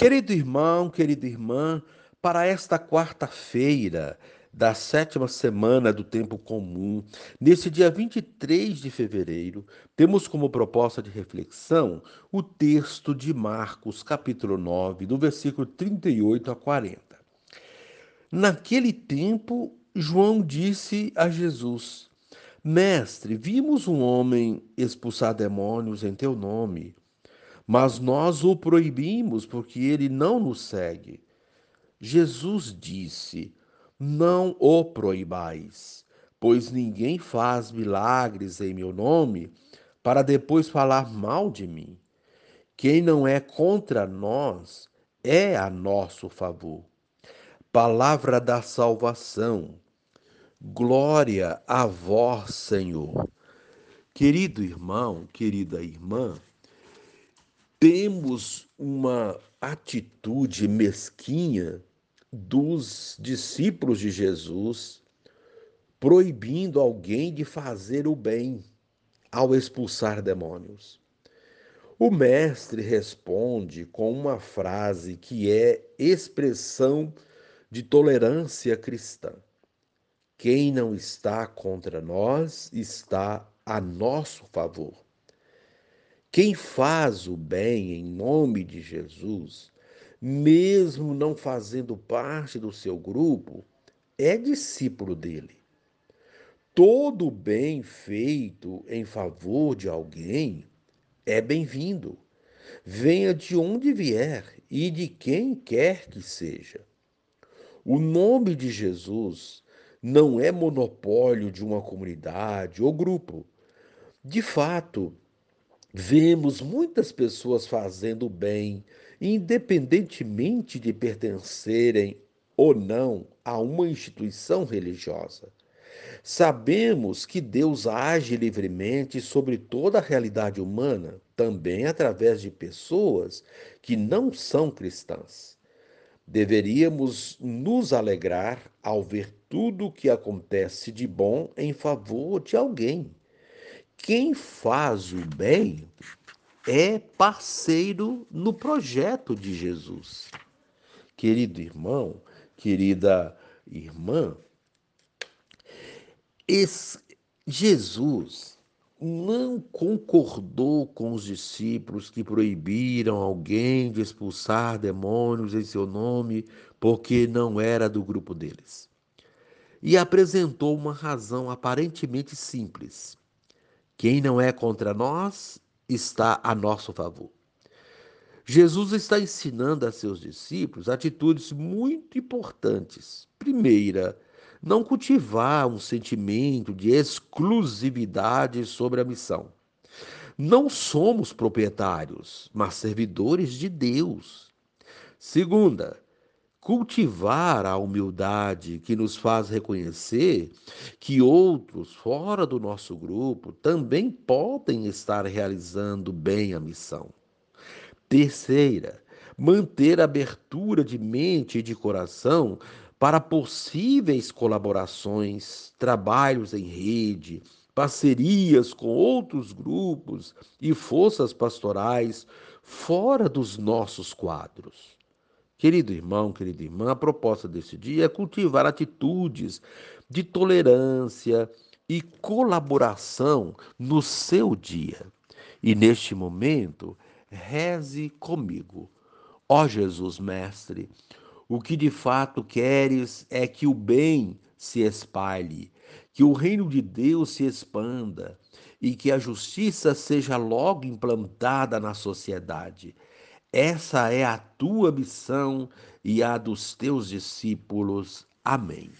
Querido irmão, querida irmã, para esta quarta-feira da sétima semana do tempo comum, nesse dia 23 de fevereiro, temos como proposta de reflexão o texto de Marcos, capítulo 9, do versículo 38 a 40. Naquele tempo, João disse a Jesus: Mestre, vimos um homem expulsar demônios em teu nome mas nós o proibimos porque ele não nos segue. Jesus disse: Não o proibais, pois ninguém faz milagres em meu nome para depois falar mal de mim. Quem não é contra nós é a nosso favor. Palavra da salvação. Glória a vós, Senhor. Querido irmão, querida irmã, temos uma atitude mesquinha dos discípulos de Jesus proibindo alguém de fazer o bem ao expulsar demônios. O mestre responde com uma frase que é expressão de tolerância cristã. Quem não está contra nós está a nosso favor. Quem faz o bem em nome de Jesus, mesmo não fazendo parte do seu grupo, é discípulo dele. Todo bem feito em favor de alguém é bem-vindo, venha de onde vier e de quem quer que seja. O nome de Jesus não é monopólio de uma comunidade ou grupo. De fato, Vemos muitas pessoas fazendo bem, independentemente de pertencerem ou não a uma instituição religiosa. Sabemos que Deus age livremente sobre toda a realidade humana, também através de pessoas que não são cristãs. Deveríamos nos alegrar ao ver tudo o que acontece de bom em favor de alguém quem faz o bem é parceiro no projeto de Jesus. Querido irmão, querida irmã, esse, Jesus não concordou com os discípulos que proibiram alguém de expulsar demônios em seu nome porque não era do grupo deles. E apresentou uma razão aparentemente simples. Quem não é contra nós está a nosso favor. Jesus está ensinando a seus discípulos atitudes muito importantes. Primeira, não cultivar um sentimento de exclusividade sobre a missão. Não somos proprietários, mas servidores de Deus. Segunda, cultivar a humildade que nos faz reconhecer que outros fora do nosso grupo também podem estar realizando bem a missão. Terceira, manter abertura de mente e de coração para possíveis colaborações, trabalhos em rede, parcerias com outros grupos e forças pastorais fora dos nossos quadros. Querido irmão, querida irmã, a proposta desse dia é cultivar atitudes de tolerância e colaboração no seu dia. E neste momento, reze comigo. Ó Jesus Mestre, o que de fato queres é que o bem se espalhe, que o reino de Deus se expanda e que a justiça seja logo implantada na sociedade. Essa é a tua missão e a dos teus discípulos. Amém.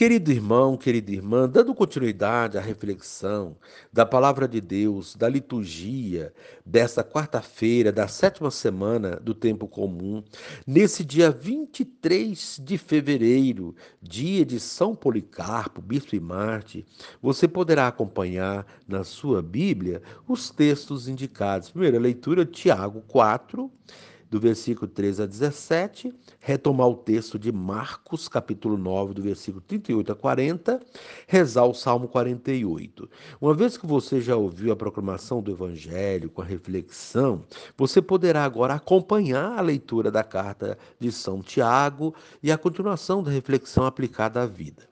Querido irmão, querida irmã, dando continuidade à reflexão da palavra de Deus, da liturgia desta quarta-feira, da sétima semana do tempo comum, nesse dia 23 de fevereiro, dia de São Policarpo, Bispo e Marte, você poderá acompanhar na sua Bíblia os textos indicados. Primeira leitura, Tiago 4, do versículo 13 a 17, retomar o texto de Marcos, capítulo 9, do versículo 38 a 40, rezar o Salmo 48. Uma vez que você já ouviu a proclamação do Evangelho com a reflexão, você poderá agora acompanhar a leitura da carta de São Tiago e a continuação da reflexão aplicada à vida.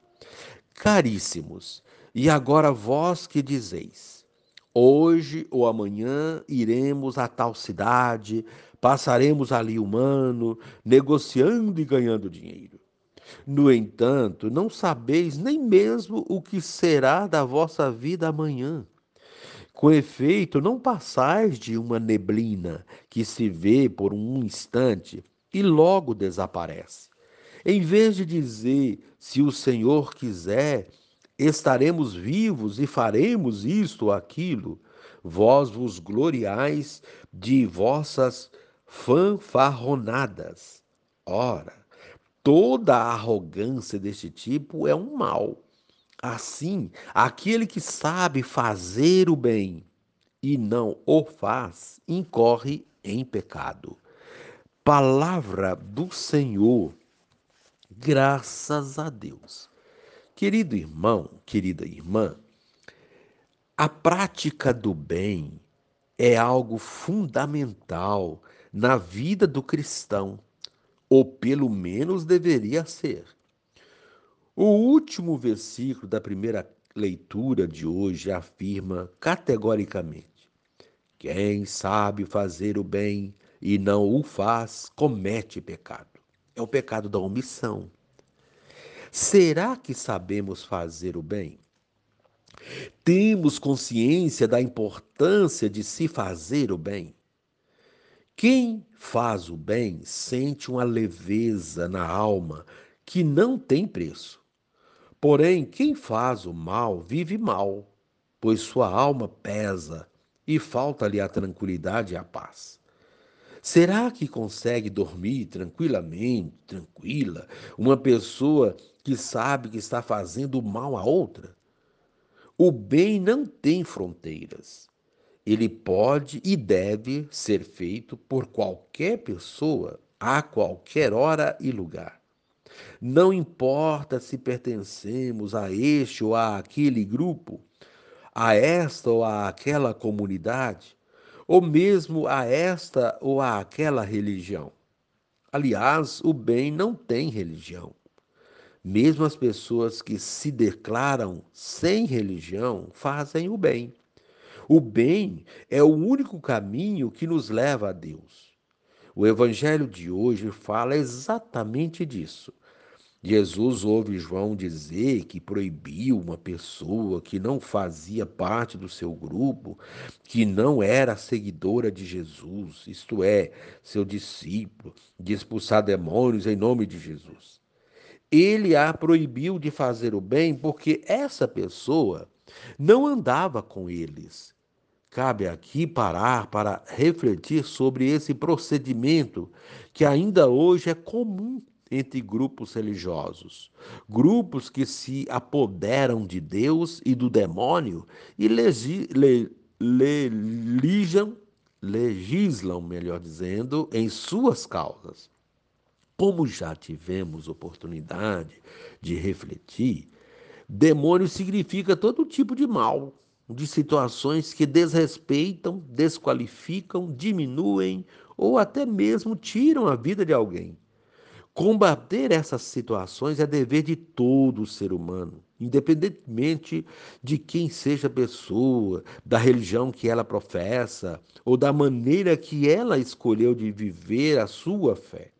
Caríssimos, e agora vós que dizeis, hoje ou amanhã iremos a tal cidade, passaremos ali um ano, negociando e ganhando dinheiro. No entanto, não sabeis nem mesmo o que será da vossa vida amanhã. Com efeito, não passais de uma neblina que se vê por um instante e logo desaparece. Em vez de dizer, se o Senhor quiser, estaremos vivos e faremos isto ou aquilo, vós vos gloriais de vossas fanfarronadas. Ora, toda arrogância deste tipo é um mal. Assim, aquele que sabe fazer o bem e não o faz, incorre em pecado. Palavra do Senhor Graças a Deus. Querido irmão, querida irmã, a prática do bem é algo fundamental na vida do cristão, ou pelo menos deveria ser. O último versículo da primeira leitura de hoje afirma categoricamente: quem sabe fazer o bem e não o faz, comete pecado é o pecado da omissão. Será que sabemos fazer o bem? Temos consciência da importância de se fazer o bem? Quem faz o bem sente uma leveza na alma que não tem preço. Porém, quem faz o mal vive mal, pois sua alma pesa e falta-lhe a tranquilidade e a paz. Será que consegue dormir tranquilamente, tranquila, uma pessoa que sabe que está fazendo mal a outra? O bem não tem fronteiras. Ele pode e deve ser feito por qualquer pessoa, a qualquer hora e lugar. Não importa se pertencemos a este ou a aquele grupo, a esta ou a aquela comunidade, ou mesmo a esta ou a aquela religião. Aliás, o bem não tem religião. Mesmo as pessoas que se declaram sem religião fazem o bem. O bem é o único caminho que nos leva a Deus. O evangelho de hoje fala exatamente disso. Jesus ouve João dizer que proibiu uma pessoa que não fazia parte do seu grupo, que não era seguidora de Jesus, isto é, seu discípulo, de expulsar demônios em nome de Jesus. Ele a proibiu de fazer o bem porque essa pessoa não andava com eles. Cabe aqui parar para refletir sobre esse procedimento que ainda hoje é comum entre grupos religiosos, grupos que se apoderam de Deus e do demônio e legi, le, le, legislam, melhor dizendo, em suas causas. Como já tivemos oportunidade de refletir, demônio significa todo tipo de mal, de situações que desrespeitam, desqualificam, diminuem ou até mesmo tiram a vida de alguém. Combater essas situações é dever de todo ser humano, independentemente de quem seja a pessoa, da religião que ela professa ou da maneira que ela escolheu de viver a sua fé.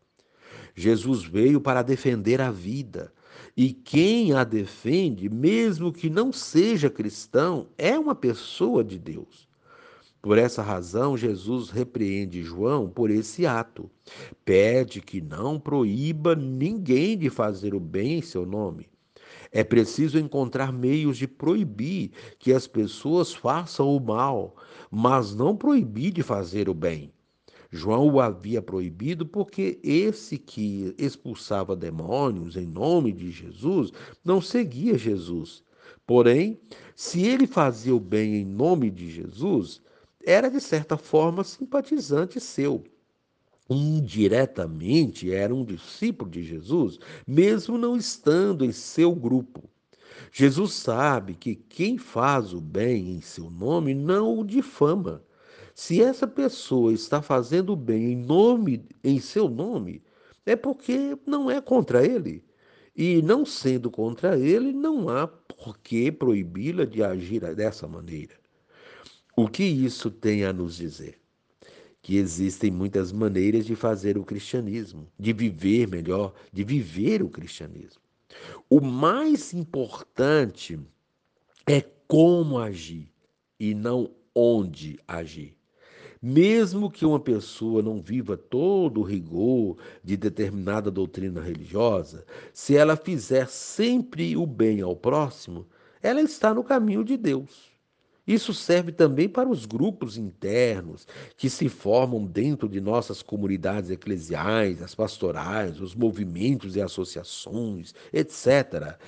Jesus veio para defender a vida, e quem a defende, mesmo que não seja cristão, é uma pessoa de Deus. Por essa razão, Jesus repreende João por esse ato. Pede que não proíba ninguém de fazer o bem em seu nome. É preciso encontrar meios de proibir que as pessoas façam o mal, mas não proibir de fazer o bem. João o havia proibido porque esse que expulsava demônios em nome de Jesus não seguia Jesus. Porém, se ele fazia o bem em nome de Jesus, era de certa forma simpatizante seu. indiretamente era um discípulo de Jesus, mesmo não estando em seu grupo. Jesus sabe que quem faz o bem em seu nome não o difama. Se essa pessoa está fazendo bem em nome, em seu nome, é porque não é contra ele. E não sendo contra ele, não há por que proibi-la de agir dessa maneira. O que isso tem a nos dizer? Que existem muitas maneiras de fazer o cristianismo, de viver melhor, de viver o cristianismo. O mais importante é como agir e não onde agir. Mesmo que uma pessoa não viva todo o rigor de determinada doutrina religiosa, se ela fizer sempre o bem ao próximo, ela está no caminho de Deus. Isso serve também para os grupos internos que se formam dentro de nossas comunidades eclesiais, as pastorais, os movimentos e associações, etc.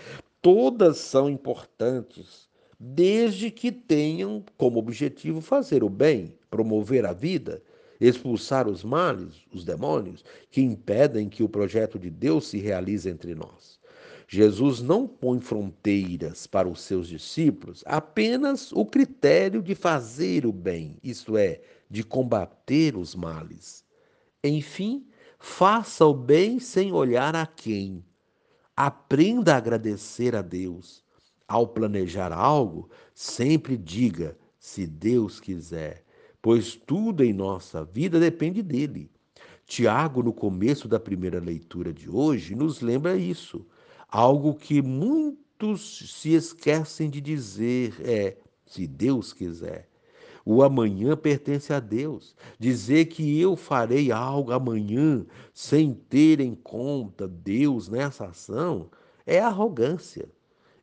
Todas são importantes desde que tenham como objetivo fazer o bem, promover a vida, expulsar os males, os demônios, que impedem que o projeto de Deus se realize entre nós. Jesus não põe fronteiras para os seus discípulos, apenas o critério de fazer o bem, isto é, de combater os males. Enfim, faça o bem sem olhar a quem. Aprenda a agradecer a Deus ao planejar algo, sempre diga: se Deus quiser, pois tudo em nossa vida depende dele. Tiago, no começo da primeira leitura de hoje, nos lembra isso. Algo que muitos se esquecem de dizer é: se Deus quiser. O amanhã pertence a Deus. Dizer que eu farei algo amanhã sem ter em conta Deus nessa ação é arrogância.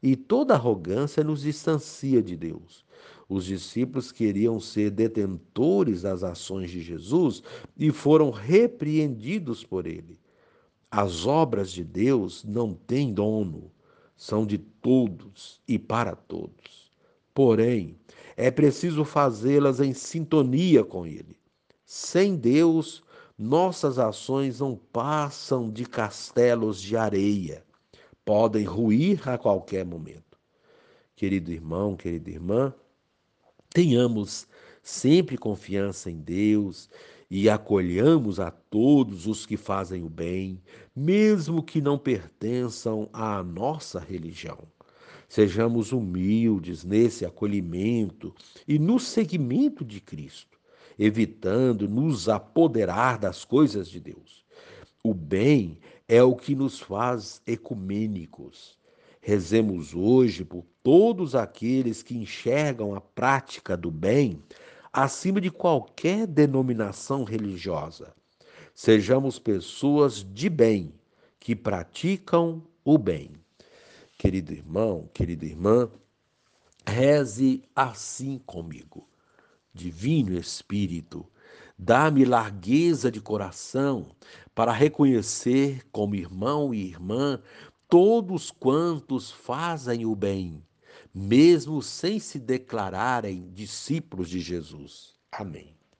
E toda arrogância nos distancia de Deus. Os discípulos queriam ser detentores das ações de Jesus e foram repreendidos por ele. As obras de Deus não têm dono, são de todos e para todos. Porém, é preciso fazê-las em sintonia com Ele. Sem Deus, nossas ações não passam de castelos de areia podem ruir a qualquer momento. Querido irmão, querida irmã, tenhamos sempre confiança em Deus e acolhamos a todos os que fazem o bem, mesmo que não pertençam à nossa religião. Sejamos humildes nesse acolhimento e no seguimento de Cristo, evitando nos apoderar das coisas de Deus. O bem é o que nos faz ecumênicos. Rezemos hoje por todos aqueles que enxergam a prática do bem acima de qualquer denominação religiosa. Sejamos pessoas de bem, que praticam o bem. Querido irmão, querida irmã, reze assim comigo. Divino Espírito, Dá-me largueza de coração para reconhecer como irmão e irmã todos quantos fazem o bem, mesmo sem se declararem discípulos de Jesus. Amém.